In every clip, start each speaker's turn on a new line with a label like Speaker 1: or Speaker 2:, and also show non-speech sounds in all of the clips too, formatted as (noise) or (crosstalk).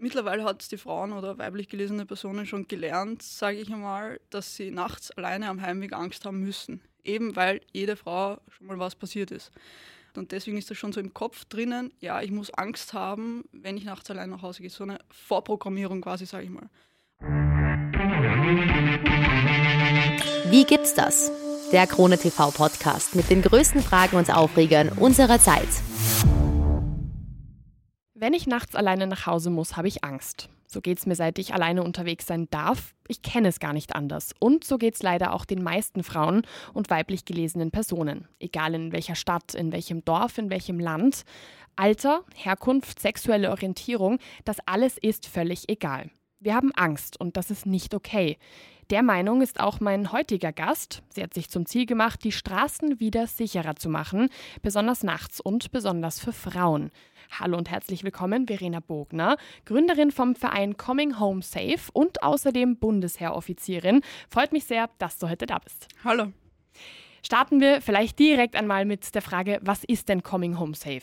Speaker 1: mittlerweile hat es die Frauen oder weiblich gelesene Personen schon gelernt, sage ich einmal, dass sie nachts alleine am Heimweg Angst haben müssen. Eben weil jede Frau schon mal was passiert ist. Und deswegen ist das schon so im Kopf drinnen, ja, ich muss Angst haben, wenn ich nachts allein nach Hause gehe. So eine Vorprogrammierung quasi, sage ich mal.
Speaker 2: Wie gibt's das? Der Krone TV Podcast mit den größten Fragen und Aufregern unserer Zeit.
Speaker 3: Wenn ich nachts alleine nach Hause muss, habe ich Angst. So geht es mir, seit ich alleine unterwegs sein darf. Ich kenne es gar nicht anders. Und so geht es leider auch den meisten Frauen und weiblich gelesenen Personen. Egal in welcher Stadt, in welchem Dorf, in welchem Land. Alter, Herkunft, sexuelle Orientierung, das alles ist völlig egal. Wir haben Angst und das ist nicht okay. Der Meinung ist auch mein heutiger Gast. Sie hat sich zum Ziel gemacht, die Straßen wieder sicherer zu machen, besonders nachts und besonders für Frauen. Hallo und herzlich willkommen, Verena Bogner, Gründerin vom Verein Coming Home Safe und außerdem Bundesheeroffizierin. Freut mich sehr, dass du heute da bist.
Speaker 1: Hallo.
Speaker 3: Starten wir vielleicht direkt einmal mit der Frage, was ist denn Coming Home Safe?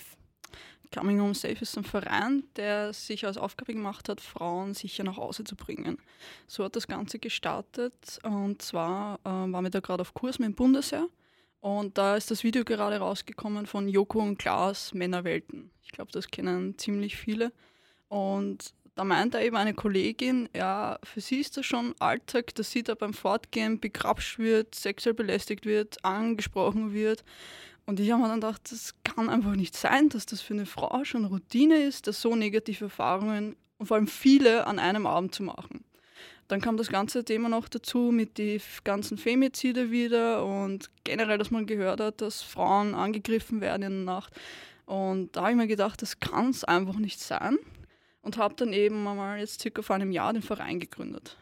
Speaker 1: Coming Home Safe ist ein Verein, der sich als Aufgabe gemacht hat, Frauen sicher nach Hause zu bringen. So hat das Ganze gestartet und zwar äh, waren wir da gerade auf Kurs mit dem Bundesheer und da ist das Video gerade rausgekommen von Joko und Klaas Männerwelten. Ich glaube, das kennen ziemlich viele. Und da meinte eben eine Kollegin, ja, für sie ist das schon Alltag, dass sie da beim Fortgehen begrapscht wird, sexuell belästigt wird, angesprochen wird. Und ich habe mir dann gedacht, das kann einfach nicht sein, dass das für eine Frau schon Routine ist, dass so negative Erfahrungen und vor allem viele an einem Abend zu machen. Dann kam das ganze Thema noch dazu mit den ganzen Femizide wieder und generell, dass man gehört hat, dass Frauen angegriffen werden in der Nacht. Und da habe ich mir gedacht, das kann es einfach nicht sein. Und habe dann eben mal jetzt circa vor einem Jahr den Verein gegründet.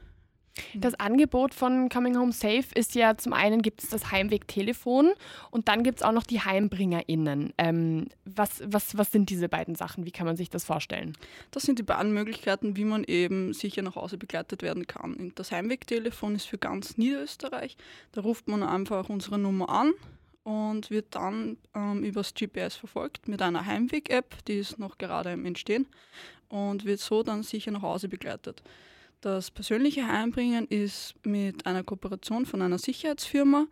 Speaker 3: Das Angebot von Coming Home Safe ist ja zum einen gibt es das Heimwegtelefon und dann gibt es auch noch die HeimbringerInnen. Ähm, was, was, was sind diese beiden Sachen? Wie kann man sich das vorstellen?
Speaker 1: Das sind die beiden Möglichkeiten, wie man eben sicher nach Hause begleitet werden kann. Das Heimwegtelefon ist für ganz Niederösterreich. Da ruft man einfach unsere Nummer an und wird dann ähm, übers GPS verfolgt mit einer Heimweg-App, die ist noch gerade im Entstehen und wird so dann sicher nach Hause begleitet. Das persönliche Heimbringen ist mit einer Kooperation von einer Sicherheitsfirma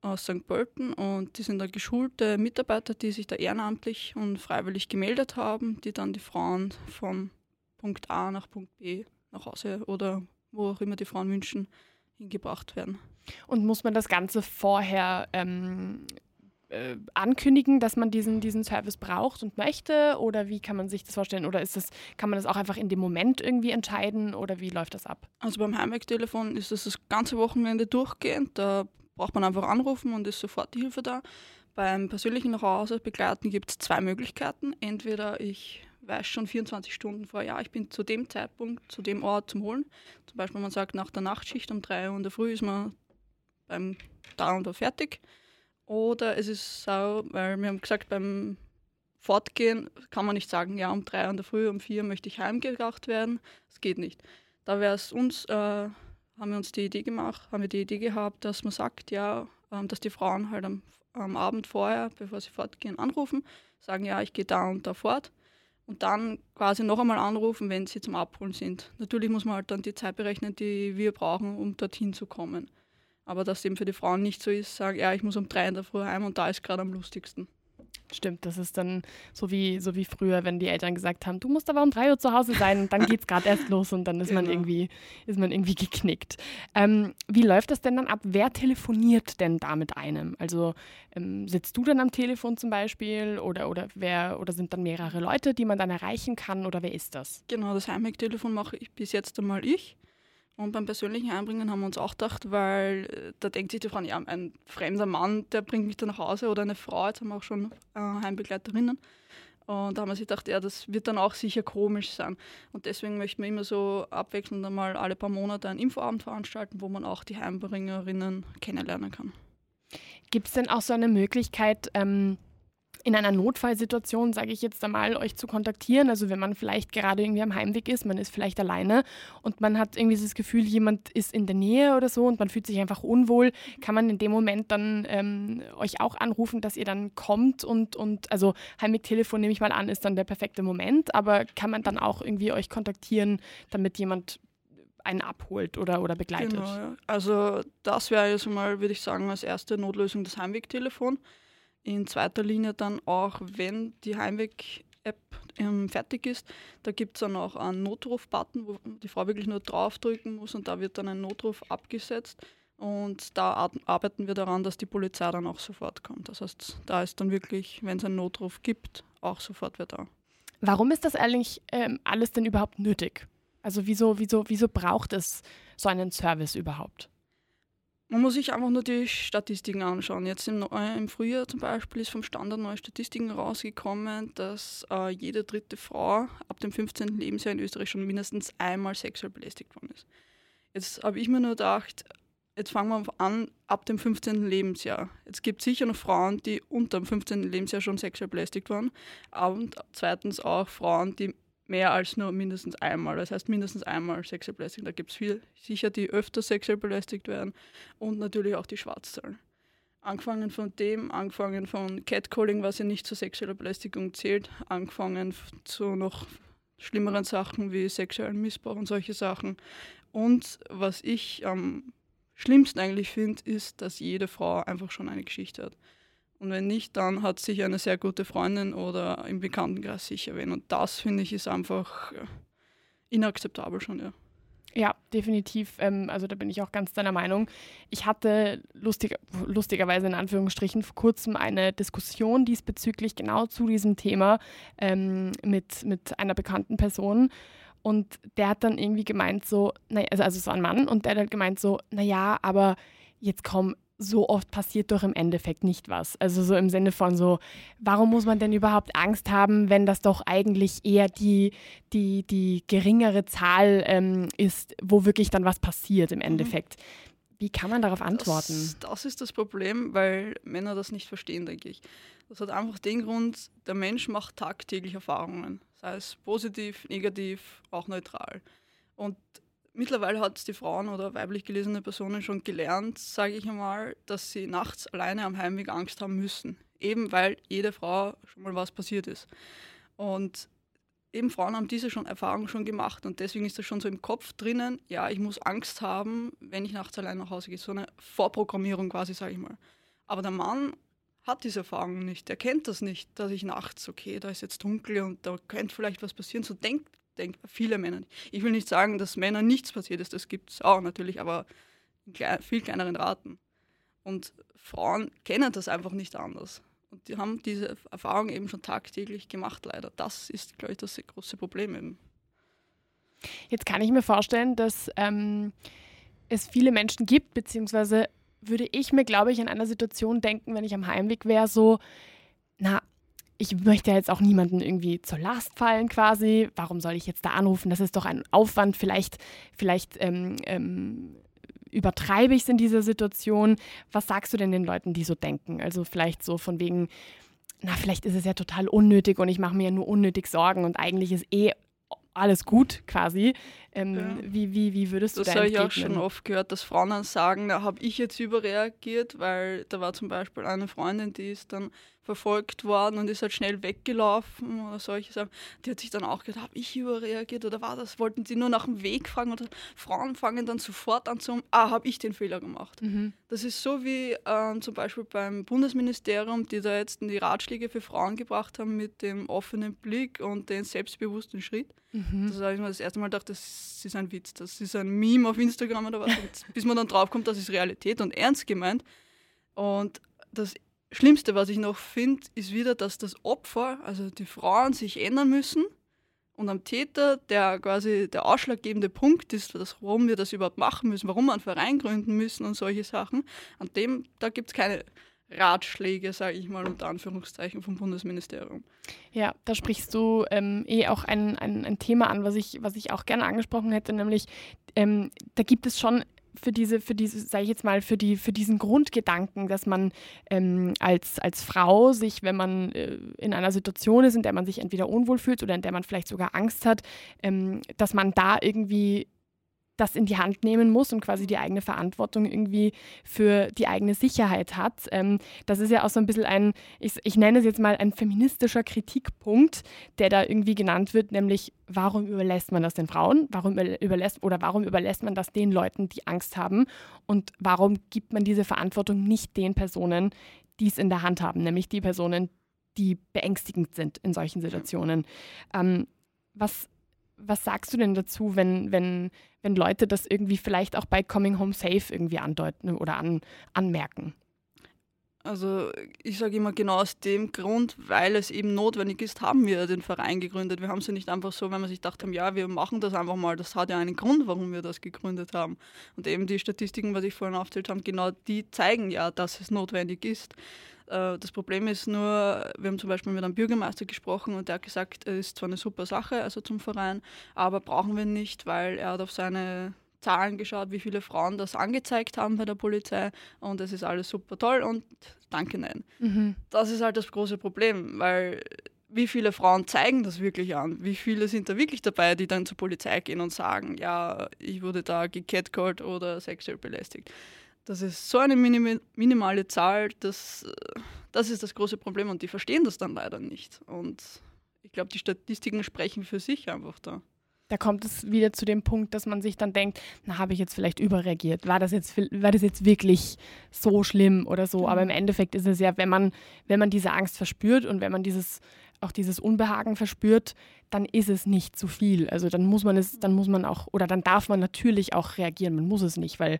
Speaker 1: aus St. Pölten und die sind da geschulte Mitarbeiter, die sich da ehrenamtlich und freiwillig gemeldet haben, die dann die Frauen von Punkt A nach Punkt B nach Hause oder wo auch immer die Frauen wünschen, hingebracht werden.
Speaker 3: Und muss man das Ganze vorher ähm, äh, ankündigen, dass man diesen, diesen Service braucht und möchte? Oder wie kann man sich das vorstellen? Oder ist das, kann man das auch einfach in dem Moment irgendwie entscheiden? Oder wie läuft das ab?
Speaker 1: Also beim Heimwegtelefon ist das das ganze Wochenende durchgehend. Da braucht man einfach anrufen und ist sofort die Hilfe da. Beim persönlichen Nachhause begleiten gibt es zwei Möglichkeiten. Entweder ich weiß schon 24 Stunden vorher, ja, ich bin zu dem Zeitpunkt, zu dem Ort zum Holen. Zum Beispiel, man sagt, nach der Nachtschicht um 3 Uhr in der Früh ist man beim da und da fertig. Oder es ist so, weil wir haben gesagt, beim Fortgehen kann man nicht sagen, ja, um drei in der Früh, um vier möchte ich heimgebracht werden. Das geht nicht. Da wäre es uns, äh, haben wir uns die Idee gemacht, haben wir die Idee gehabt, dass man sagt, ja, äh, dass die Frauen halt am, am Abend vorher, bevor sie fortgehen, anrufen, sagen, ja, ich gehe da und da fort und dann quasi noch einmal anrufen, wenn sie zum Abholen sind. Natürlich muss man halt dann die Zeit berechnen, die wir brauchen, um dorthin zu kommen. Aber dass eben für die Frauen nicht so ist, sagen, ja, ich muss um drei in der Früh heim und da ist gerade am lustigsten.
Speaker 3: Stimmt, das ist dann so wie, so wie früher, wenn die Eltern gesagt haben, du musst aber um drei Uhr zu Hause sein und dann (laughs) geht es gerade erst los und dann ist, genau. man, irgendwie, ist man irgendwie geknickt. Ähm, wie läuft das denn dann ab? Wer telefoniert denn da mit einem? Also ähm, sitzt du dann am Telefon zum Beispiel oder, oder, wer, oder sind dann mehrere Leute, die man dann erreichen kann oder wer ist das?
Speaker 1: Genau, das Heimwegtelefon mache ich bis jetzt einmal ich. Und beim persönlichen Einbringen haben wir uns auch gedacht, weil äh, da denkt sich die Frau, ja, ein fremder Mann, der bringt mich da nach Hause oder eine Frau, jetzt haben wir auch schon äh, Heimbegleiterinnen. Und da haben wir sich gedacht, ja, das wird dann auch sicher komisch sein. Und deswegen möchten wir immer so abwechselnd einmal alle paar Monate einen Infoabend veranstalten, wo man auch die Heimbringerinnen kennenlernen kann.
Speaker 3: Gibt es denn auch so eine Möglichkeit, ähm, in einer Notfallsituation, sage ich jetzt einmal, euch zu kontaktieren. Also wenn man vielleicht gerade irgendwie am Heimweg ist, man ist vielleicht alleine und man hat irgendwie das Gefühl, jemand ist in der Nähe oder so und man fühlt sich einfach unwohl, kann man in dem Moment dann ähm, euch auch anrufen, dass ihr dann kommt und, und also Heimwegtelefon nehme ich mal an, ist dann der perfekte Moment, aber kann man dann auch irgendwie euch kontaktieren, damit jemand einen abholt oder, oder begleitet? Genau,
Speaker 1: ja. Also das wäre jetzt mal, würde ich sagen, als erste Notlösung das Heimwegtelefon in zweiter Linie dann auch, wenn die Heimweg-App ähm, fertig ist, da gibt es dann auch einen Notruf-Button, wo die Frau wirklich nur draufdrücken muss und da wird dann ein Notruf abgesetzt. Und da arbeiten wir daran, dass die Polizei dann auch sofort kommt. Das heißt, da ist dann wirklich, wenn es einen Notruf gibt, auch sofort wer da.
Speaker 3: Warum ist das eigentlich ähm, alles denn überhaupt nötig? Also wieso, wieso, wieso braucht es so einen Service überhaupt?
Speaker 1: Man muss sich einfach nur die Statistiken anschauen. Jetzt im, äh, im Frühjahr zum Beispiel ist vom Standard neue Statistiken rausgekommen, dass äh, jede dritte Frau ab dem 15. Lebensjahr in Österreich schon mindestens einmal sexuell belästigt worden ist. Jetzt habe ich mir nur gedacht, jetzt fangen wir an ab dem 15. Lebensjahr. Jetzt gibt es sicher noch Frauen, die unter dem 15. Lebensjahr schon sexuell belästigt waren. Und zweitens auch Frauen, die mehr als nur mindestens einmal. Das heißt mindestens einmal sexuell belästigt. Da gibt es viel sicher, die öfter sexuell belästigt werden und natürlich auch die Schwarzzahlen. Angefangen von dem, angefangen von Catcalling, was ja nicht zur sexuellen Belästigung zählt, angefangen zu noch schlimmeren Sachen wie sexuellen Missbrauch und solche Sachen. Und was ich am schlimmsten eigentlich finde, ist, dass jede Frau einfach schon eine Geschichte hat. Und wenn nicht, dann hat sich eine sehr gute Freundin oder im Bekanntenkreis sicher wen. Und das finde ich ist einfach äh, inakzeptabel schon, ja.
Speaker 3: Ja, definitiv. Ähm, also da bin ich auch ganz deiner Meinung. Ich hatte lustig, lustigerweise in Anführungsstrichen vor kurzem eine Diskussion diesbezüglich genau zu diesem Thema ähm, mit, mit einer bekannten Person. Und der hat dann irgendwie gemeint so, naja, also, also so ein Mann, und der hat halt gemeint so, naja, aber jetzt komm, so oft passiert doch im Endeffekt nicht was. Also so im Sinne von so, warum muss man denn überhaupt Angst haben, wenn das doch eigentlich eher die, die, die geringere Zahl ähm, ist, wo wirklich dann was passiert im mhm. Endeffekt. Wie kann man darauf antworten?
Speaker 1: Das, das, ist das Problem, weil Männer das nicht verstehen, denke ich. Das hat einfach den Grund, der Mensch macht tagtäglich Erfahrungen, sei es positiv, negativ, auch neutral. Und Mittlerweile hat es die Frauen oder weiblich gelesene Personen schon gelernt, sage ich einmal, dass sie nachts alleine am Heimweg Angst haben müssen. Eben weil jede Frau schon mal was passiert ist. Und eben Frauen haben diese schon Erfahrung schon gemacht und deswegen ist das schon so im Kopf drinnen, ja, ich muss Angst haben, wenn ich nachts allein nach Hause gehe. So eine Vorprogrammierung quasi, sage ich mal. Aber der Mann hat diese Erfahrung nicht. Er kennt das nicht, dass ich nachts, okay, da ist jetzt dunkel und da könnte vielleicht was passieren. So denkt denke, viele Männer. Ich will nicht sagen, dass Männern nichts passiert ist, das gibt es auch natürlich, aber in klein, viel kleineren Raten. Und Frauen kennen das einfach nicht anders. Und die haben diese Erfahrung eben schon tagtäglich gemacht, leider. Das ist, glaube ich, das große Problem eben.
Speaker 3: Jetzt kann ich mir vorstellen, dass ähm, es viele Menschen gibt, beziehungsweise würde ich mir, glaube ich, in einer Situation denken, wenn ich am Heimweg wäre, so, na, ich möchte jetzt auch niemanden irgendwie zur Last fallen quasi. Warum soll ich jetzt da anrufen? Das ist doch ein Aufwand. Vielleicht, vielleicht ähm, ähm, übertreibe ich es in dieser Situation. Was sagst du denn den Leuten, die so denken? Also vielleicht so von wegen, na, vielleicht ist es ja total unnötig und ich mache mir ja nur unnötig Sorgen und eigentlich ist eh alles gut quasi. Ähm, ja. wie, wie, wie würdest du
Speaker 1: das? Das habe ich auch schon oft gehört, dass Frauen dann sagen, da habe ich jetzt überreagiert, weil da war zum Beispiel eine Freundin, die ist dann verfolgt worden und ist halt schnell weggelaufen oder solche Sachen. Die hat sich dann auch gedacht, habe ich überreagiert oder war das? Wollten sie nur nach dem Weg fragen oder Frauen fangen dann sofort an zu, ah, habe ich den Fehler gemacht. Mhm. Das ist so wie ähm, zum Beispiel beim Bundesministerium, die da jetzt die Ratschläge für Frauen gebracht haben mit dem offenen Blick und den selbstbewussten Schritt. Mhm. Das habe ich mir das erste Mal gedacht, das ist ein Witz, das ist ein Meme auf Instagram oder was. bis man dann draufkommt, das ist Realität und ernst gemeint. Und das Schlimmste, was ich noch finde, ist wieder, dass das Opfer, also die Frauen, sich ändern müssen und am Täter, der quasi der ausschlaggebende Punkt ist, warum wir das überhaupt machen müssen, warum wir einen Verein gründen müssen und solche Sachen, an dem, da gibt es keine Ratschläge, sage ich mal unter Anführungszeichen, vom Bundesministerium.
Speaker 3: Ja, da sprichst du ähm, eh auch ein, ein, ein, Thema an, was ich, was ich auch gerne angesprochen hätte, nämlich ähm, da gibt es schon für diese, für diese, sage ich jetzt mal, für die, für diesen Grundgedanken, dass man ähm, als, als Frau sich, wenn man äh, in einer Situation ist, in der man sich entweder unwohl fühlt oder in der man vielleicht sogar Angst hat, ähm, dass man da irgendwie das in die Hand nehmen muss und quasi die eigene Verantwortung irgendwie für die eigene Sicherheit hat. Ähm, das ist ja auch so ein bisschen ein, ich, ich nenne es jetzt mal ein feministischer Kritikpunkt, der da irgendwie genannt wird, nämlich warum überlässt man das den Frauen? Warum überlässt oder warum überlässt man das den Leuten, die Angst haben? Und warum gibt man diese Verantwortung nicht den Personen, die es in der Hand haben, nämlich die Personen, die beängstigend sind in solchen Situationen? Ähm, was was sagst du denn dazu, wenn, wenn, wenn Leute das irgendwie vielleicht auch bei Coming Home Safe irgendwie andeuten oder an, anmerken?
Speaker 1: Also ich sage immer genau aus dem Grund, weil es eben notwendig ist, haben wir den Verein gegründet. Wir haben es ja nicht einfach so, wenn wir sich gedacht haben, ja, wir machen das einfach mal. Das hat ja einen Grund, warum wir das gegründet haben. Und eben die Statistiken, was ich vorhin aufzählt habe, genau die zeigen ja, dass es notwendig ist. Äh, das Problem ist nur, wir haben zum Beispiel mit einem Bürgermeister gesprochen und der hat gesagt, es ist zwar eine super Sache, also zum Verein, aber brauchen wir nicht, weil er hat auf seine Zahlen geschaut, wie viele Frauen das angezeigt haben bei der Polizei und es ist alles super toll und danke, nein. Mhm. Das ist halt das große Problem, weil wie viele Frauen zeigen das wirklich an? Wie viele sind da wirklich dabei, die dann zur Polizei gehen und sagen, ja, ich wurde da gecatcalled oder sexuell belästigt? Das ist so eine minim minimale Zahl, das, das ist das große Problem und die verstehen das dann leider nicht. Und ich glaube, die Statistiken sprechen für sich einfach da.
Speaker 3: Da kommt es wieder zu dem Punkt, dass man sich dann denkt, na, habe ich jetzt vielleicht überreagiert? War das jetzt, war das jetzt wirklich so schlimm oder so? Aber im. Endeffekt ist es ja, wenn man, wenn man diese Angst verspürt und wenn man dieses, auch dieses Unbehagen verspürt, dann ist es nicht zu viel. Also dann muss man es, dann muss man auch, oder dann darf man natürlich auch reagieren. Man muss es nicht, weil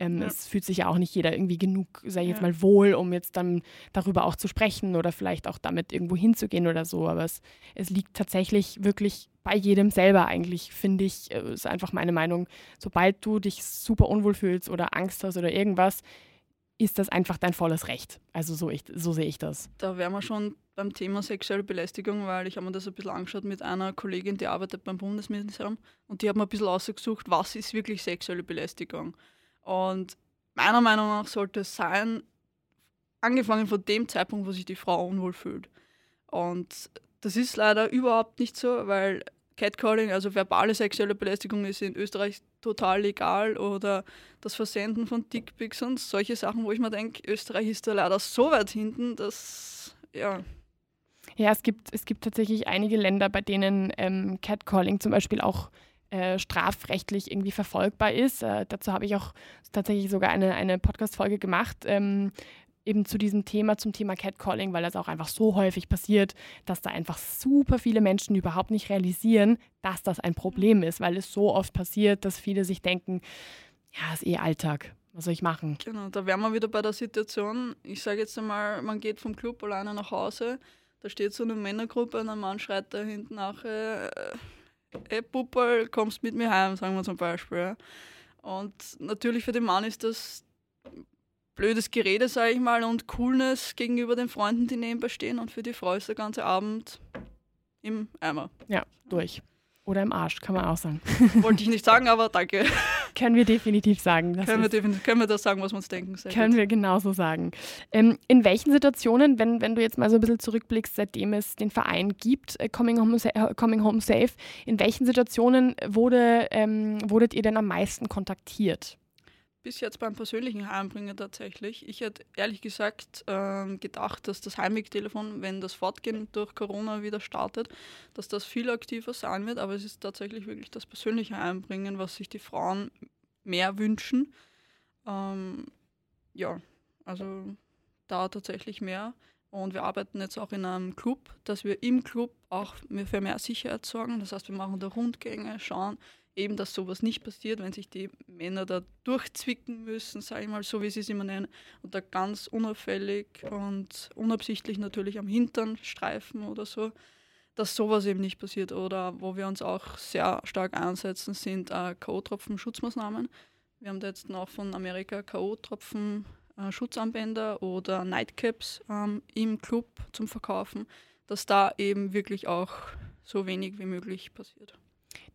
Speaker 3: ähm, ja. es fühlt sich ja auch nicht jeder irgendwie genug, sag ich jetzt mal, wohl, um jetzt dann darüber auch zu sprechen oder vielleicht auch damit irgendwo hinzugehen oder so. Aber es, es liegt tatsächlich wirklich bei jedem selber eigentlich, finde ich, äh, ist einfach meine Meinung. Sobald du dich super unwohl fühlst oder Angst hast oder irgendwas, ist das einfach dein volles Recht. Also so, ich, so sehe ich das.
Speaker 1: Da wären wir schon beim Thema sexuelle Belästigung, weil ich habe mir das ein bisschen angeschaut mit einer Kollegin, die arbeitet beim Bundesministerium und die hat mir ein bisschen ausgesucht, was ist wirklich sexuelle Belästigung. Und meiner Meinung nach sollte es sein, angefangen von dem Zeitpunkt, wo sich die Frau unwohl fühlt. Und das ist leider überhaupt nicht so, weil Catcalling, also verbale sexuelle Belästigung, ist in Österreich total legal oder das Versenden von Dickpics und solche Sachen, wo ich mir denke, Österreich ist da leider so weit hinten, dass ja,
Speaker 3: ja, es gibt, es gibt tatsächlich einige Länder, bei denen ähm, Catcalling zum Beispiel auch äh, strafrechtlich irgendwie verfolgbar ist. Äh, dazu habe ich auch tatsächlich sogar eine, eine Podcast-Folge gemacht, ähm, eben zu diesem Thema, zum Thema Catcalling, weil das auch einfach so häufig passiert, dass da einfach super viele Menschen überhaupt nicht realisieren, dass das ein Problem ist, weil es so oft passiert, dass viele sich denken, ja, ist eh Alltag. Was soll ich machen?
Speaker 1: Genau, da wären wir wieder bei der Situation. Ich sage jetzt einmal, man geht vom Club alleine nach Hause da steht so eine Männergruppe und ein Mann schreit da hinten nach, äh, ey Puppel, kommst mit mir heim, sagen wir zum Beispiel. Und natürlich für den Mann ist das blödes Gerede, sage ich mal, und Coolness gegenüber den Freunden, die nebenbei stehen. Und für die Frau ist der ganze Abend im Eimer.
Speaker 3: Ja, durch. Oder im Arsch, kann man auch sagen. (laughs)
Speaker 1: Wollte ich nicht sagen, aber danke.
Speaker 3: können wir definitiv sagen.
Speaker 1: Können wir, definitiv, können wir das sagen, was wir uns denken?
Speaker 3: Sehr können gut. wir genauso sagen. Ähm, in welchen Situationen, wenn, wenn du jetzt mal so ein bisschen zurückblickst, seitdem es den Verein gibt, äh, Coming, Home, äh, Coming Home Safe, in welchen Situationen wurde, ähm, wurdet ihr denn am meisten kontaktiert?
Speaker 1: Bis jetzt beim persönlichen Heimbringen tatsächlich. Ich hätte ehrlich gesagt ähm, gedacht, dass das Heimwegtelefon, wenn das Fortgehen durch Corona wieder startet, dass das viel aktiver sein wird, aber es ist tatsächlich wirklich das persönliche Heimbringen, was sich die Frauen mehr wünschen. Ähm, ja, also da tatsächlich mehr. Und wir arbeiten jetzt auch in einem Club, dass wir im Club auch für mehr Sicherheit sorgen. Das heißt, wir machen da Rundgänge, schauen, eben, dass sowas nicht passiert, wenn sich die Männer da durchzwicken müssen, sage ich mal, so wie sie es immer nennen, und da ganz unauffällig und unabsichtlich natürlich am Hintern streifen oder so, dass sowas eben nicht passiert. Oder wo wir uns auch sehr stark einsetzen, sind äh, K.O.-Tropfen-Schutzmaßnahmen. Wir haben da jetzt noch von Amerika K.O.-Tropfen äh, Schutzarmbänder oder Nightcaps ähm, im Club zum Verkaufen, dass da eben wirklich auch so wenig wie möglich passiert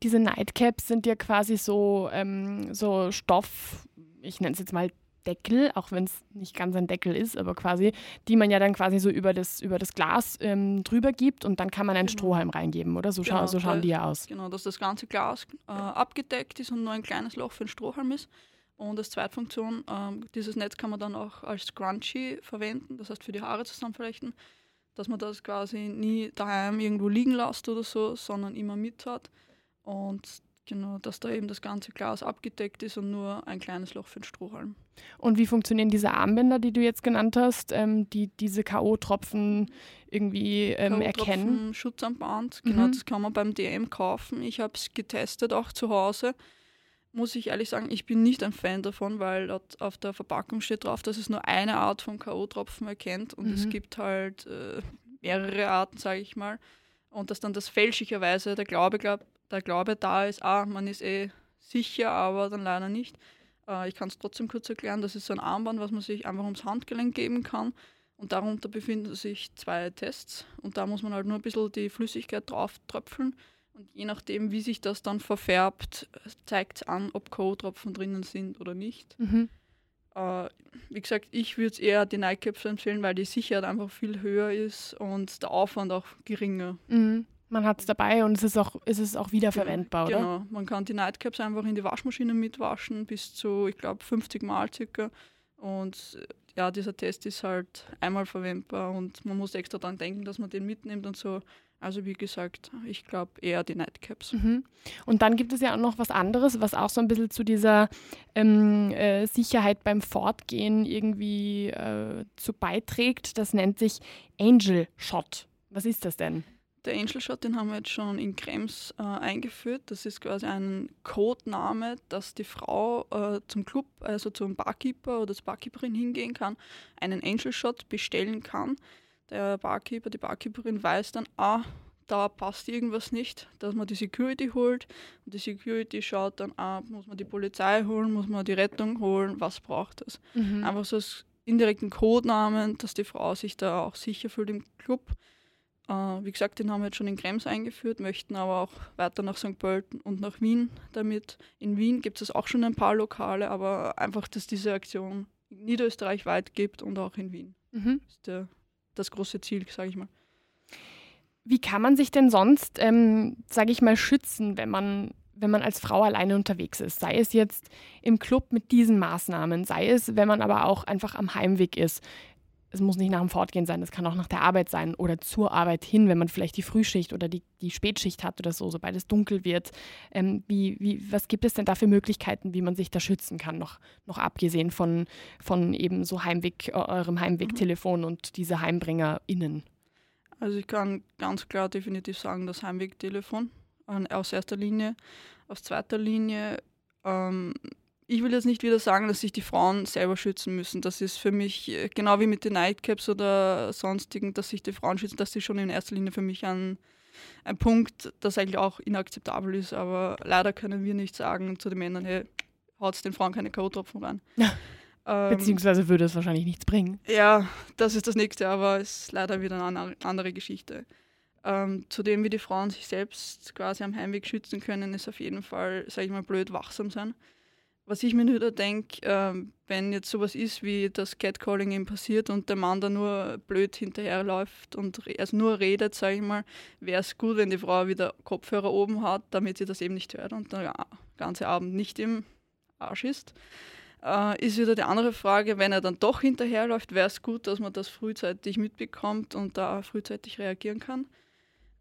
Speaker 3: diese Nightcaps sind ja quasi so, ähm, so Stoff, ich nenne es jetzt mal Deckel, auch wenn es nicht ganz ein Deckel ist, aber quasi, die man ja dann quasi so über das, über das Glas ähm, drüber gibt und dann kann man einen genau. Strohhalm reingeben, oder? So, genau, scha so schauen die ja aus.
Speaker 1: Genau, dass das ganze Glas äh, abgedeckt ist und nur ein kleines Loch für den Strohhalm ist. Und als Zweitfunktion, ähm, dieses Netz kann man dann auch als Scrunchie verwenden, das heißt für die Haare zusammenflechten, dass man das quasi nie daheim irgendwo liegen lässt oder so, sondern immer mit hat. Und Genau, dass da eben das ganze Glas abgedeckt ist und nur ein kleines Loch für den Strohhalm.
Speaker 3: Und wie funktionieren diese Armbänder, die du jetzt genannt hast, ähm, die diese K.O.-Tropfen irgendwie ähm, erkennen?
Speaker 1: Schutzarmband, genau, mhm. das kann man beim DM kaufen. Ich habe es getestet, auch zu Hause. Muss ich ehrlich sagen, ich bin nicht ein Fan davon, weil dort auf der Verpackung steht drauf, dass es nur eine Art von K.O.-Tropfen erkennt und mhm. es gibt halt äh, mehrere Arten, sage ich mal. Und dass dann das fälschlicherweise der Glaube glaubt, der Glaube da ist, ah, man ist eh sicher, aber dann leider nicht. Äh, ich kann es trotzdem kurz erklären, das ist so ein Armband, was man sich einfach ums Handgelenk geben kann. Und darunter befinden sich zwei Tests. Und da muss man halt nur ein bisschen die Flüssigkeit drauf tröpfeln. Und je nachdem, wie sich das dann verfärbt, zeigt es an, ob Co-Tropfen drinnen sind oder nicht. Mhm. Äh, wie gesagt, ich würde es eher die Nightcaps empfehlen, weil die Sicherheit einfach viel höher ist und der Aufwand auch geringer.
Speaker 3: Mhm. Man hat es dabei und es ist auch, es ist auch wiederverwendbar,
Speaker 1: genau,
Speaker 3: oder?
Speaker 1: Genau, man kann die Nightcaps einfach in die Waschmaschine mitwaschen, bis zu, ich glaube, 50 Mal circa. Und äh, ja, dieser Test ist halt einmal verwendbar und man muss extra daran denken, dass man den mitnimmt und so. Also wie gesagt, ich glaube eher die Nightcaps.
Speaker 3: Mhm. Und dann gibt es ja auch noch was anderes, was auch so ein bisschen zu dieser ähm, äh, Sicherheit beim Fortgehen irgendwie äh, zu beiträgt. Das nennt sich Angel Shot. Was ist das denn?
Speaker 1: Der Angel Shot, den haben wir jetzt schon in Krems äh, eingeführt. Das ist quasi ein Codename, dass die Frau äh, zum Club, also zum Barkeeper oder zur Barkeeperin hingehen kann, einen Angel Shot bestellen kann. Der Barkeeper, die Barkeeperin weiß dann, ah, da passt irgendwas nicht, dass man die Security holt und die Security schaut dann, ah, muss man die Polizei holen, muss man die Rettung holen, was braucht es. Mhm. Einfach so als indirekten Codenamen, dass die Frau sich da auch sicher fühlt im Club wie gesagt, den haben wir jetzt schon in Krems eingeführt, möchten aber auch weiter nach St. Pölten und nach Wien damit. In Wien gibt es auch schon ein paar Lokale, aber einfach, dass diese Aktion Niederösterreich weit gibt und auch in Wien. Mhm. Das ist der, das große Ziel, sage ich mal.
Speaker 3: Wie kann man sich denn sonst, ähm, sage ich mal, schützen, wenn man, wenn man als Frau alleine unterwegs ist? Sei es jetzt im Club mit diesen Maßnahmen, sei es, wenn man aber auch einfach am Heimweg ist es muss nicht nach dem Fortgehen sein, es kann auch nach der Arbeit sein oder zur Arbeit hin, wenn man vielleicht die Frühschicht oder die, die Spätschicht hat oder so, sobald es dunkel wird. Ähm, wie, wie, was gibt es denn da für Möglichkeiten, wie man sich da schützen kann, noch, noch abgesehen von, von eben so Heimweg, eurem Heimwegtelefon mhm. und diese HeimbringerInnen?
Speaker 1: Also ich kann ganz klar definitiv sagen, das Heimwegtelefon aus erster Linie. Aus zweiter Linie ähm, ich will jetzt nicht wieder sagen, dass sich die Frauen selber schützen müssen. Das ist für mich äh, genau wie mit den Nightcaps oder sonstigen, dass sich die Frauen schützen. Das ist schon in erster Linie für mich ein, ein Punkt, das eigentlich auch inakzeptabel ist. Aber leider können wir nicht sagen zu den Männern, hey, haut den Frauen keine K.O.-Tropfen rein. (laughs)
Speaker 3: Ähm, Beziehungsweise würde es wahrscheinlich nichts bringen.
Speaker 1: Ja, das ist das nächste, aber es ist leider wieder eine andere Geschichte. Ähm, zudem, wie die Frauen sich selbst quasi am Heimweg schützen können, ist auf jeden Fall, sage ich mal, blöd wachsam sein was ich mir wieder denke, äh, wenn jetzt sowas ist, wie das Catcalling ihm passiert und der Mann da nur blöd hinterherläuft und also nur redet, sage ich mal, wäre es gut, wenn die Frau wieder Kopfhörer oben hat, damit sie das eben nicht hört und der ganze Abend nicht im Arsch ist. Äh, ist wieder die andere Frage, wenn er dann doch hinterherläuft, wäre es gut, dass man das frühzeitig mitbekommt und da frühzeitig reagieren kann.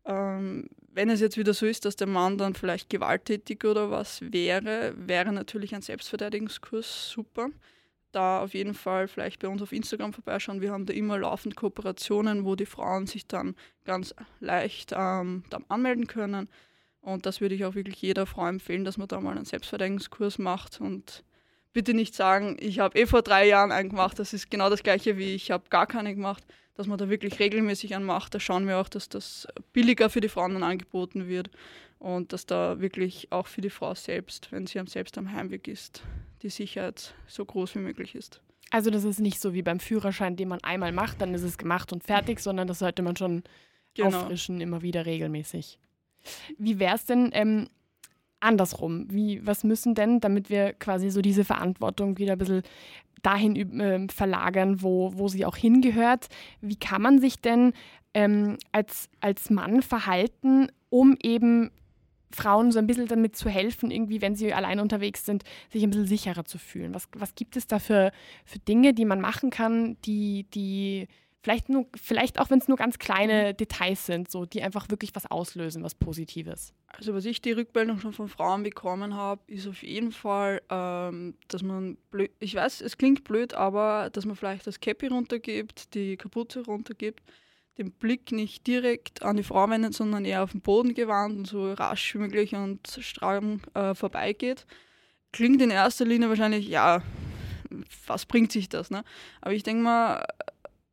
Speaker 1: Ähm, wenn es jetzt wieder so ist, dass der Mann dann vielleicht gewalttätig oder was wäre, wäre natürlich ein Selbstverteidigungskurs super. Da auf jeden Fall vielleicht bei uns auf Instagram vorbeischauen. Wir haben da immer laufend Kooperationen, wo die Frauen sich dann ganz leicht ähm, anmelden können. Und das würde ich auch wirklich jeder Frau empfehlen, dass man da mal einen Selbstverteidigungskurs macht und bitte nicht sagen, ich habe eh vor drei Jahren einen gemacht, das ist genau das gleiche wie ich habe gar keine gemacht dass man da wirklich regelmäßig anmacht. Da schauen wir auch, dass das billiger für die Frauen dann angeboten wird und dass da wirklich auch für die Frau selbst, wenn sie selbst am Heimweg ist, die Sicherheit so groß wie möglich ist.
Speaker 3: Also das ist nicht so wie beim Führerschein, den man einmal macht, dann ist es gemacht und fertig, sondern das sollte man schon genau. auffrischen, immer wieder regelmäßig. Wie wäre es denn, ähm, andersrum. Wie, was müssen denn, damit wir quasi so diese Verantwortung wieder ein bisschen dahin äh, verlagern, wo, wo sie auch hingehört? Wie kann man sich denn ähm, als, als Mann verhalten, um eben Frauen so ein bisschen damit zu helfen, irgendwie, wenn sie allein unterwegs sind, sich ein bisschen sicherer zu fühlen? Was, was gibt es da für, für Dinge, die man machen kann, die, die vielleicht nur, vielleicht auch wenn es nur ganz kleine Details sind, so die einfach wirklich was auslösen, was Positives?
Speaker 1: Also was ich die Rückmeldung schon von Frauen bekommen habe, ist auf jeden Fall, ähm, dass man blöd, ich weiß, es klingt blöd, aber dass man vielleicht das Cappy runtergibt, die Kapuze runtergibt den Blick nicht direkt an die Frau wendet, sondern eher auf den Boden gewandt und so rasch wie möglich und stramm äh, vorbeigeht. Klingt in erster Linie wahrscheinlich, ja, was bringt sich das? Ne? Aber ich denke mal,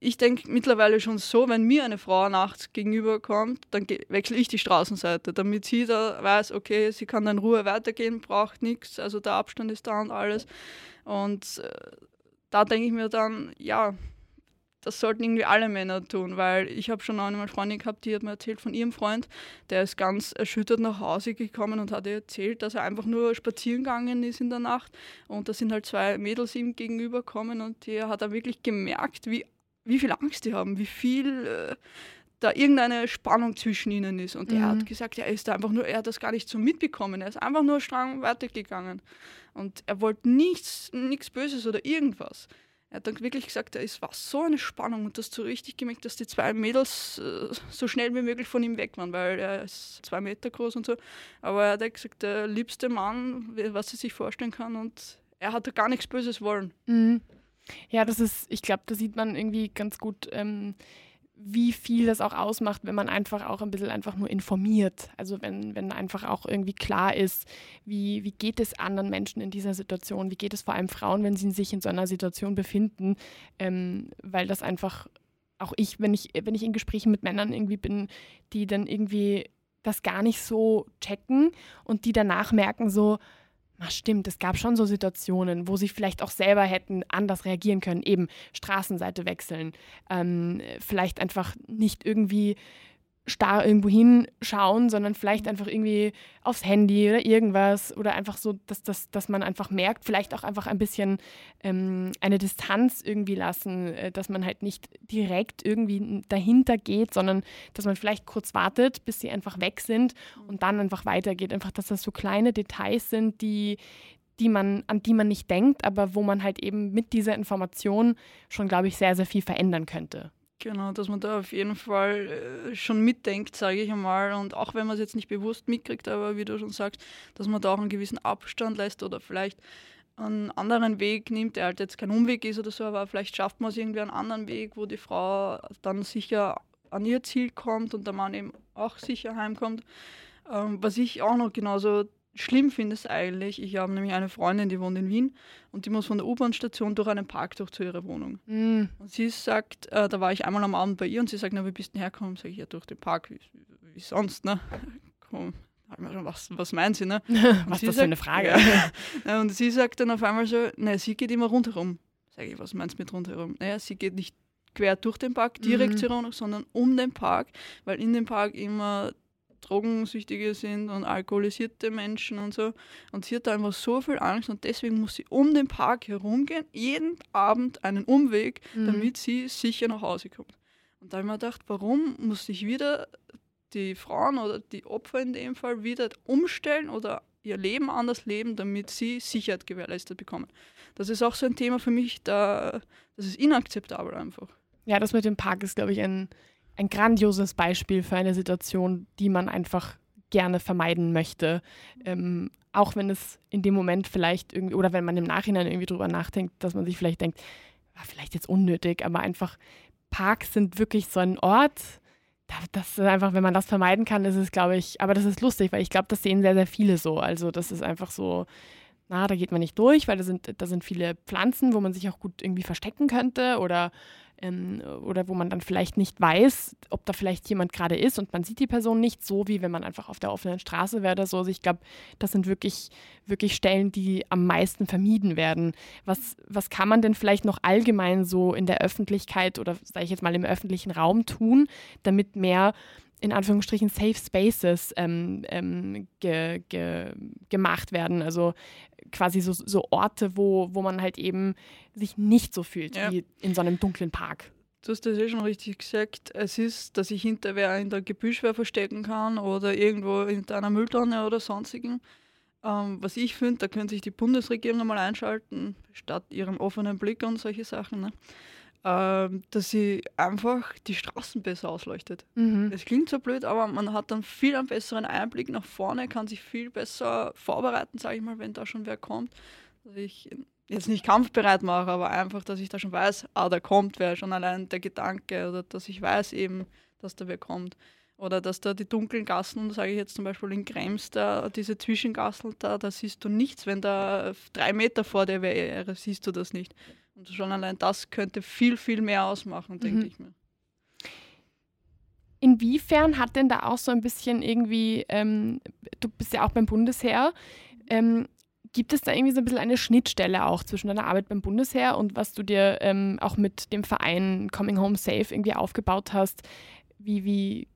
Speaker 1: ich denke mittlerweile schon so, wenn mir eine Frau nachts gegenüberkommt, dann wechsle ich die Straßenseite, damit sie da weiß, okay, sie kann dann in Ruhe weitergehen, braucht nichts, also der Abstand ist da und alles. Und äh, da denke ich mir dann, ja, das sollten irgendwie alle Männer tun, weil ich habe schon einmal eine Freundin gehabt, die hat mir erzählt von ihrem Freund, der ist ganz erschüttert nach Hause gekommen und hat ihr erzählt, dass er einfach nur spazieren gegangen ist in der Nacht und da sind halt zwei Mädels ihm gegenüberkommen und die hat er wirklich gemerkt, wie, wie viel Angst die haben, wie viel äh, da irgendeine Spannung zwischen ihnen ist. Und mhm. er hat gesagt, er ist da einfach nur, er hat das gar nicht so mitbekommen, er ist einfach nur streng weitergegangen und er wollte nichts, nichts Böses oder irgendwas. Er hat dann wirklich gesagt, es war so eine Spannung und das so richtig gemerkt, dass die zwei Mädels äh, so schnell wie möglich von ihm weg waren, weil er ist zwei Meter groß und so. Aber er hat gesagt, der liebste Mann, was er sich vorstellen kann und er hatte gar nichts Böses wollen.
Speaker 3: Mhm. Ja, das ist, ich glaube, da sieht man irgendwie ganz gut, ähm, wie viel das auch ausmacht, wenn man einfach auch ein bisschen einfach nur informiert. Also wenn, wenn einfach auch irgendwie klar ist, wie, wie geht es anderen Menschen in dieser Situation, wie geht es vor allem Frauen, wenn sie sich in so einer Situation befinden, ähm, weil das einfach auch ich, wenn ich, wenn ich in Gesprächen mit Männern irgendwie bin, die dann irgendwie das gar nicht so checken und die danach merken so, Ach, stimmt, es gab schon so Situationen, wo sie vielleicht auch selber hätten anders reagieren können, eben Straßenseite wechseln, ähm, vielleicht einfach nicht irgendwie starr irgendwo hinschauen, sondern vielleicht einfach irgendwie aufs Handy oder irgendwas oder einfach so, dass, dass, dass man einfach merkt, vielleicht auch einfach ein bisschen ähm, eine Distanz irgendwie lassen, äh, dass man halt nicht direkt irgendwie dahinter geht, sondern dass man vielleicht kurz wartet, bis sie einfach weg sind und dann einfach weitergeht. Einfach, dass das so kleine Details sind, die, die man, an die man nicht denkt, aber wo man halt eben mit dieser Information schon, glaube ich, sehr, sehr viel verändern könnte.
Speaker 1: Genau, dass man da auf jeden Fall äh, schon mitdenkt, sage ich einmal. Und auch wenn man es jetzt nicht bewusst mitkriegt, aber wie du schon sagst, dass man da auch einen gewissen Abstand lässt oder vielleicht einen anderen Weg nimmt, der halt jetzt kein Umweg ist oder so, aber vielleicht schafft man es irgendwie einen anderen Weg, wo die Frau dann sicher an ihr Ziel kommt und der Mann eben auch sicher heimkommt. Ähm, was ich auch noch genauso schlimm finde es eigentlich, ich habe nämlich eine Freundin, die wohnt in Wien und die muss von der U-Bahn-Station durch einen Park durch zu ihrer Wohnung. Mm. Und sie sagt, äh, da war ich einmal am Abend bei ihr und sie sagt, na, wie bist du hergekommen? Sag ich, ja, durch den Park, wie, wie sonst, ne? Komm, was, was meinen Sie, ne? (laughs)
Speaker 3: was ist das für eine Frage?
Speaker 1: Ja. und sie sagt dann auf einmal so, naja, sie geht immer rundherum. Sag ich, was meinst du mit rundherum? Naja, sie geht nicht quer durch den Park, direkt mhm. zur Wohnung, sondern um den Park, weil in dem Park immer Drogensüchtige sind und alkoholisierte Menschen und so. Und sie hat da einfach so viel Angst und deswegen muss sie um den Park herumgehen, jeden Abend einen Umweg, mhm. damit sie sicher nach Hause kommt. Und da habe ich mir gedacht, warum muss sich wieder die Frauen oder die Opfer in dem Fall wieder umstellen oder ihr Leben anders leben, damit sie Sicherheit gewährleistet bekommen. Das ist auch so ein Thema für mich, da, das ist inakzeptabel einfach.
Speaker 3: Ja, das mit dem Park ist, glaube ich, ein ein grandioses Beispiel für eine Situation, die man einfach gerne vermeiden möchte. Ähm, auch wenn es in dem Moment vielleicht irgendwie, oder wenn man im Nachhinein irgendwie drüber nachdenkt, dass man sich vielleicht denkt, war vielleicht jetzt unnötig, aber einfach Parks sind wirklich so ein Ort, das ist einfach, wenn man das vermeiden kann, ist es, glaube ich, aber das ist lustig, weil ich glaube, das sehen sehr, sehr viele so. Also das ist einfach so, na, da geht man nicht durch, weil da sind, da sind viele Pflanzen, wo man sich auch gut irgendwie verstecken könnte oder ähm, oder wo man dann vielleicht nicht weiß, ob da vielleicht jemand gerade ist und man sieht die Person nicht, so wie wenn man einfach auf der offenen Straße wäre oder so. Also ich glaube, das sind wirklich, wirklich Stellen, die am meisten vermieden werden. Was, was kann man denn vielleicht noch allgemein so in der Öffentlichkeit oder sage ich jetzt mal im öffentlichen Raum tun, damit mehr in Anführungsstrichen Safe Spaces ähm, ähm, ge, ge, gemacht werden. Also quasi so, so Orte, wo, wo man halt eben sich nicht so fühlt ja. wie in so einem dunklen Park.
Speaker 1: Du hast das eh schon richtig gesagt. Es ist, dass ich hinter wer in der Gebüschwehr verstecken kann oder irgendwo hinter einer Mülltonne oder sonstigen. Ähm, was ich finde, da könnte sich die Bundesregierung einmal einschalten, statt ihrem offenen Blick und solche Sachen. Ne? Ähm, dass sie einfach die Straßen besser ausleuchtet. Mhm. Es klingt so blöd, aber man hat dann viel einen besseren Einblick nach vorne, kann sich viel besser vorbereiten, sage ich mal, wenn da schon wer kommt. Dass ich jetzt nicht kampfbereit mache, aber einfach, dass ich da schon weiß, ah, da kommt wer, schon allein der Gedanke oder dass ich weiß eben, dass da wer kommt. Oder dass da die dunklen Gassen, sage ich jetzt zum Beispiel in Krems, da, diese Zwischengassen da, da siehst du nichts. Wenn da drei Meter vor dir wäre, siehst du das nicht. Und schon allein das könnte viel, viel mehr ausmachen, mhm. denke ich mir.
Speaker 3: Inwiefern hat denn da auch so ein bisschen irgendwie, ähm, du bist ja auch beim Bundesheer, ähm, gibt es da irgendwie so ein bisschen eine Schnittstelle auch zwischen deiner Arbeit beim Bundesheer und was du dir ähm, auch mit dem Verein Coming Home Safe irgendwie aufgebaut hast? Wie, wie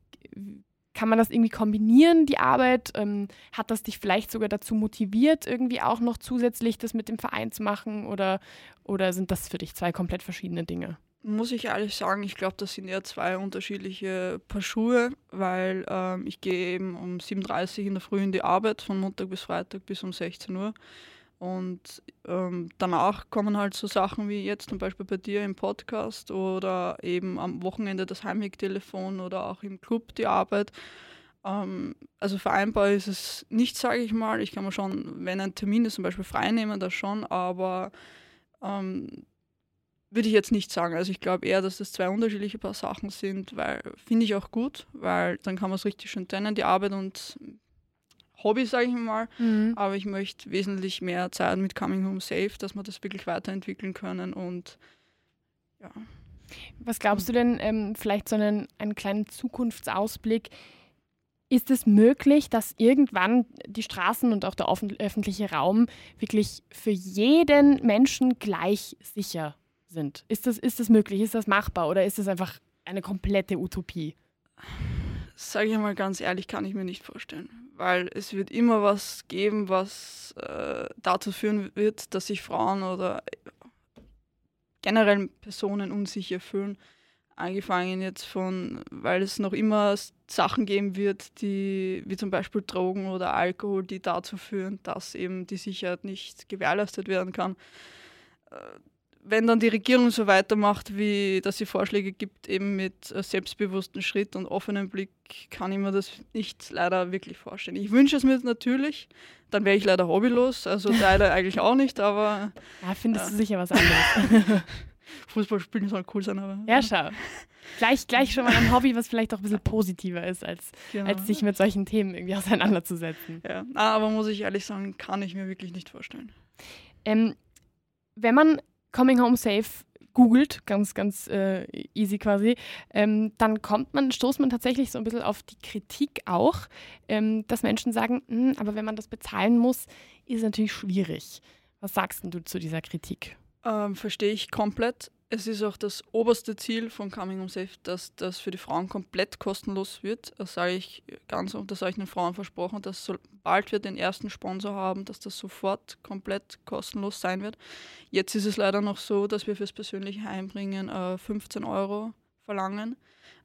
Speaker 3: kann man das irgendwie kombinieren, die Arbeit? Ähm, hat das dich vielleicht sogar dazu motiviert, irgendwie auch noch zusätzlich das mit dem Verein zu machen? Oder, oder sind das für dich zwei komplett verschiedene Dinge?
Speaker 1: Muss ich ehrlich sagen, ich glaube, das sind eher zwei unterschiedliche Paar Schuhe, weil ähm, ich gehe eben um 7.30 Uhr in der Früh in die Arbeit, von Montag bis Freitag bis um 16 Uhr. Und ähm, danach kommen halt so Sachen wie jetzt zum Beispiel bei dir im Podcast oder eben am Wochenende das Heimwegtelefon oder auch im Club die Arbeit. Ähm, also vereinbar ist es nicht, sage ich mal. Ich kann mir schon, wenn ein Termin ist, zum Beispiel frei nehmen, das schon, aber ähm, würde ich jetzt nicht sagen. Also ich glaube eher, dass das zwei unterschiedliche paar Sachen sind, weil finde ich auch gut, weil dann kann man es richtig schön trennen, die Arbeit und Hobby, sage ich mal. Mhm. Aber ich möchte wesentlich mehr Zeit mit Coming Home Safe, dass wir das wirklich weiterentwickeln können und ja.
Speaker 3: Was glaubst du denn, ähm, vielleicht so einen, einen kleinen Zukunftsausblick? Ist es möglich, dass irgendwann die Straßen und auch der öffentliche Raum wirklich für jeden Menschen gleich sicher sind? Ist das, ist das möglich? Ist das machbar oder ist das einfach eine komplette Utopie?
Speaker 1: Sage ich mal ganz ehrlich, kann ich mir nicht vorstellen weil es wird immer was geben, was äh, dazu führen wird, dass sich Frauen oder generell Personen unsicher fühlen. Angefangen jetzt von, weil es noch immer Sachen geben wird, die wie zum Beispiel Drogen oder Alkohol, die dazu führen, dass eben die Sicherheit nicht gewährleistet werden kann. Äh, wenn dann die Regierung so weitermacht, wie dass sie Vorschläge gibt, eben mit äh, selbstbewusstem Schritt und offenem Blick, kann ich mir das nicht leider wirklich vorstellen. Ich wünsche es mir natürlich, dann wäre ich leider hobbylos, also (laughs) leider eigentlich auch nicht, aber.
Speaker 3: Ja, findest ja. du sicher was anderes. (laughs)
Speaker 1: Fußball spielen soll cool sein, aber.
Speaker 3: Ja, schau. Gleich, gleich schon mal ein Hobby, was vielleicht auch ein bisschen positiver ist, als, genau. als sich mit solchen Themen irgendwie auseinanderzusetzen.
Speaker 1: Ja, aber muss ich ehrlich sagen, kann ich mir wirklich nicht vorstellen.
Speaker 3: Ähm, wenn man Coming Home Safe googelt, ganz, ganz äh, easy quasi, ähm, dann kommt man, stoßt man tatsächlich so ein bisschen auf die Kritik auch, ähm, dass Menschen sagen, hm, aber wenn man das bezahlen muss, ist es natürlich schwierig. Was sagst du zu dieser Kritik?
Speaker 1: Ähm, Verstehe ich komplett es ist auch das oberste Ziel von Coming Home Safe, dass das für die Frauen komplett kostenlos wird. Das sage ich ganz und das habe ich den Frauen versprochen, dass sobald wir den ersten Sponsor haben, dass das sofort komplett kostenlos sein wird. Jetzt ist es leider noch so, dass wir fürs persönliche Heimbringen äh, 15 Euro verlangen.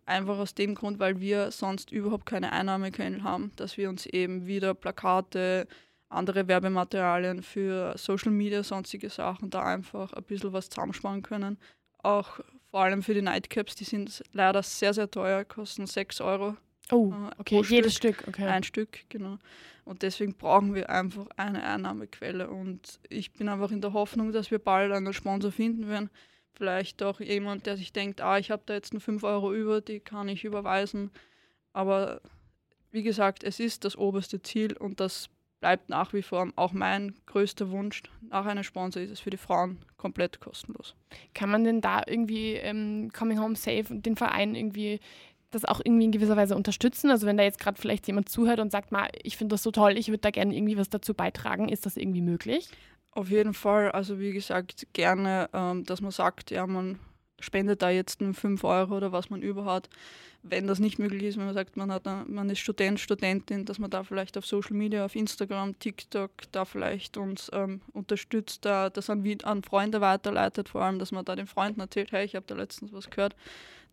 Speaker 1: Einfach aus dem Grund, weil wir sonst überhaupt keine Einnahmequellen haben, dass wir uns eben wieder Plakate, andere Werbematerialien für Social Media, sonstige Sachen, da einfach ein bisschen was zusammensparen können. Auch vor allem für die Nightcaps, die sind leider sehr, sehr teuer, kosten 6 Euro.
Speaker 3: Oh, äh, okay, jedes Stück, Stück, okay.
Speaker 1: Ein Stück, genau. Und deswegen brauchen wir einfach eine Einnahmequelle. Und ich bin einfach in der Hoffnung, dass wir bald einen Sponsor finden werden. Vielleicht auch jemand, der sich denkt, ah, ich habe da jetzt nur 5 Euro über, die kann ich überweisen. Aber wie gesagt, es ist das oberste Ziel und das bleibt nach wie vor auch mein größter Wunsch. Nach einem Sponsor ist es für die Frauen komplett kostenlos.
Speaker 3: Kann man denn da irgendwie ähm, Coming Home Safe und den Verein irgendwie das auch irgendwie in gewisser Weise unterstützen? Also wenn da jetzt gerade vielleicht jemand zuhört und sagt, mal, ich finde das so toll, ich würde da gerne irgendwie was dazu beitragen, ist das irgendwie möglich?
Speaker 1: Auf jeden Fall. Also wie gesagt, gerne, ähm, dass man sagt, ja, man spendet da jetzt 5 Euro oder was man überhaupt. Wenn das nicht möglich ist, wenn man sagt, man, hat man ist Student, Studentin, dass man da vielleicht auf Social Media, auf Instagram, TikTok, da vielleicht uns ähm, unterstützt, da das an, an Freunde weiterleitet, vor allem, dass man da den Freunden erzählt, hey, ich habe da letztens was gehört.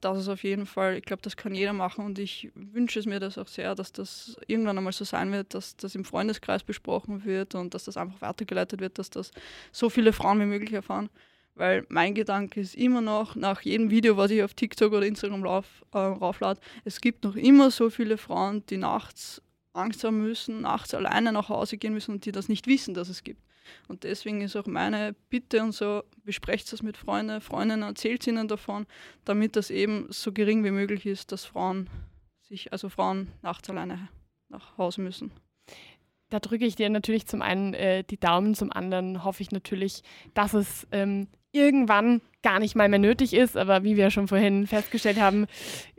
Speaker 1: Das ist auf jeden Fall, ich glaube, das kann jeder machen und ich wünsche es mir das auch sehr, dass das irgendwann einmal so sein wird, dass das im Freundeskreis besprochen wird und dass das einfach weitergeleitet wird, dass das so viele Frauen wie möglich erfahren. Weil mein Gedanke ist immer noch, nach jedem Video, was ich auf TikTok oder Instagram lauf, äh, rauflade, es gibt noch immer so viele Frauen, die nachts Angst haben müssen, nachts alleine nach Hause gehen müssen und die das nicht wissen, dass es gibt. Und deswegen ist auch meine Bitte und so, besprecht das mit Freunden, Freundinnen, erzählt ihnen davon, damit das eben so gering wie möglich ist, dass Frauen sich, also Frauen nachts alleine nach Hause müssen.
Speaker 3: Da drücke ich dir natürlich zum einen äh, die Daumen, zum anderen hoffe ich natürlich, dass es ähm, irgendwann gar nicht mal mehr nötig ist. Aber wie wir schon vorhin festgestellt haben,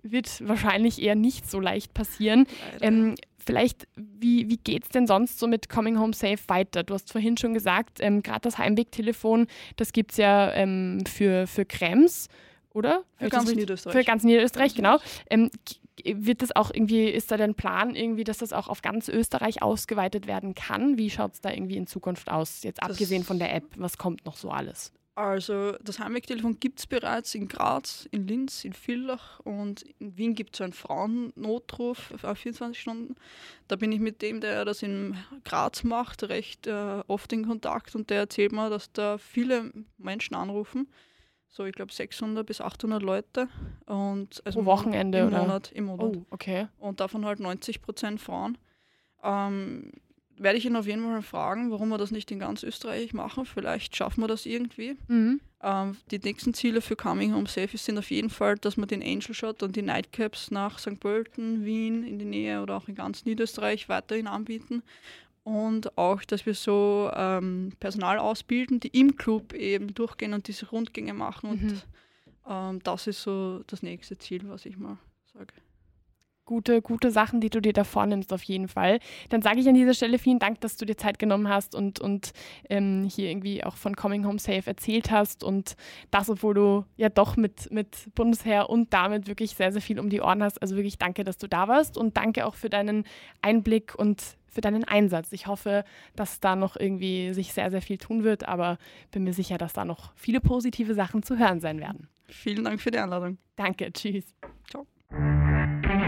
Speaker 3: wird wahrscheinlich eher nicht so leicht passieren. Ähm, vielleicht, wie, wie geht es denn sonst so mit Coming Home Safe weiter? Du hast vorhin schon gesagt, ähm, gerade das Heimwegtelefon, das gibt es ja ähm, für, für Krems, oder?
Speaker 1: Für ganz Niederösterreich.
Speaker 3: Für ganz Niederösterreich, genau. Ähm, wird das auch irgendwie, ist da der Plan irgendwie, dass das auch auf ganz Österreich ausgeweitet werden kann? Wie schaut es da irgendwie in Zukunft aus, jetzt abgesehen von der App? Was kommt noch so alles?
Speaker 1: Also das Heimwegtelefon gibt es bereits in Graz, in Linz, in Villach und in Wien gibt es einen Frauennotruf auf 24 Stunden. Da bin ich mit dem, der das in Graz macht, recht äh, oft in Kontakt und der erzählt mir, dass da viele Menschen anrufen. So, ich glaube 600 bis 800 Leute. Und
Speaker 3: also Pro Wochenende
Speaker 1: im
Speaker 3: oder?
Speaker 1: Monat, Im Monat.
Speaker 3: Oh, okay.
Speaker 1: Und davon halt 90 Prozent Frauen. Ähm, werde ich ihn auf jeden Fall fragen, warum wir das nicht in ganz Österreich machen. Vielleicht schaffen wir das irgendwie. Mhm. Ähm, die nächsten Ziele für Coming Home Safe sind auf jeden Fall, dass wir den Angel Shot und die Nightcaps nach St. Pölten, Wien in die Nähe oder auch in ganz Niederösterreich weiterhin anbieten. Und auch, dass wir so ähm, Personal ausbilden, die im Club eben durchgehen und diese Rundgänge machen. Und mhm. ähm, das ist so das nächste Ziel, was ich mal sage
Speaker 3: gute, gute Sachen, die du dir da vornimmst, auf jeden Fall. Dann sage ich an dieser Stelle vielen Dank, dass du dir Zeit genommen hast und, und ähm, hier irgendwie auch von Coming Home Safe erzählt hast und das, obwohl du ja doch mit, mit Bundesheer und damit wirklich sehr, sehr viel um die Ohren hast. Also wirklich danke, dass du da warst und danke auch für deinen Einblick und für deinen Einsatz. Ich hoffe, dass da noch irgendwie sich sehr, sehr viel tun wird, aber bin mir sicher, dass da noch viele positive Sachen zu hören sein werden.
Speaker 1: Vielen Dank für die Einladung.
Speaker 3: Danke, tschüss.
Speaker 1: Ciao.